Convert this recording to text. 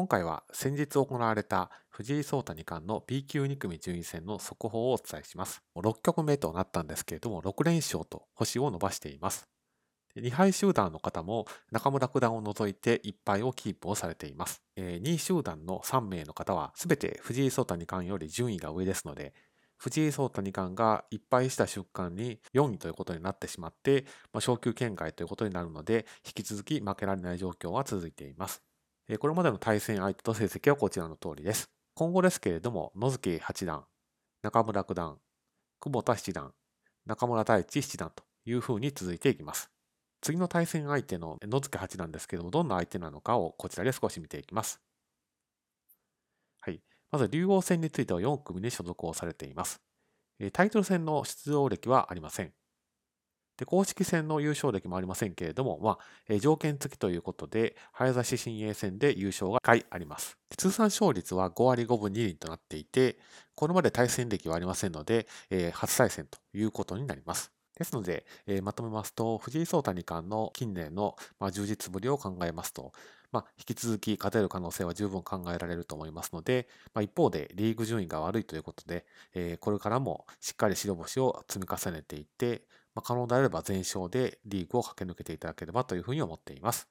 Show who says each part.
Speaker 1: 今回は先日行われた藤井聡太二冠の B 級2組順位戦の速報をお伝えします。6局目となったんですけれども、6連勝と星を伸ばしています。2敗集団の方も中村九段を除いて1敗をキープをされています。2位集団の3名の方は全て藤井聡太二冠より順位が上ですので、藤井聡太二冠が1敗した瞬間に4位ということになってしまって、まあ、昇級圏外ということになるので、引き続き負けられない状況は続いています。これまでの対戦相手と成績はこちらの通りです。今後ですけれども、野月八段、中村九段、久保田七段、中村太一七段というふうに続いていきます。次の対戦相手の野月八段ですけれども、どんな相手なのかをこちらで少し見ていきます。はい。まず、竜王戦については4組に所属をされています。タイトル戦の出場歴はありません。で公式戦の優勝歴もありませんけれども、まあ、条件付きということで、早指し新鋭戦で優勝が1回あります。通算勝率は5割5分2厘となっていて、これまで対戦歴はありませんので、え初対戦ということになります。ですので、えまとめますと、藤井聡太二冠の近年の、ま充実ぶりを考えますと、まあ、引き続き勝てる可能性は十分考えられると思いますので、まあ、一方でリーグ順位が悪いということで、えー、これからもしっかり白星を積み重ねていって、まあ、可能であれば全勝でリーグを駆け抜けていただければというふうに思っています。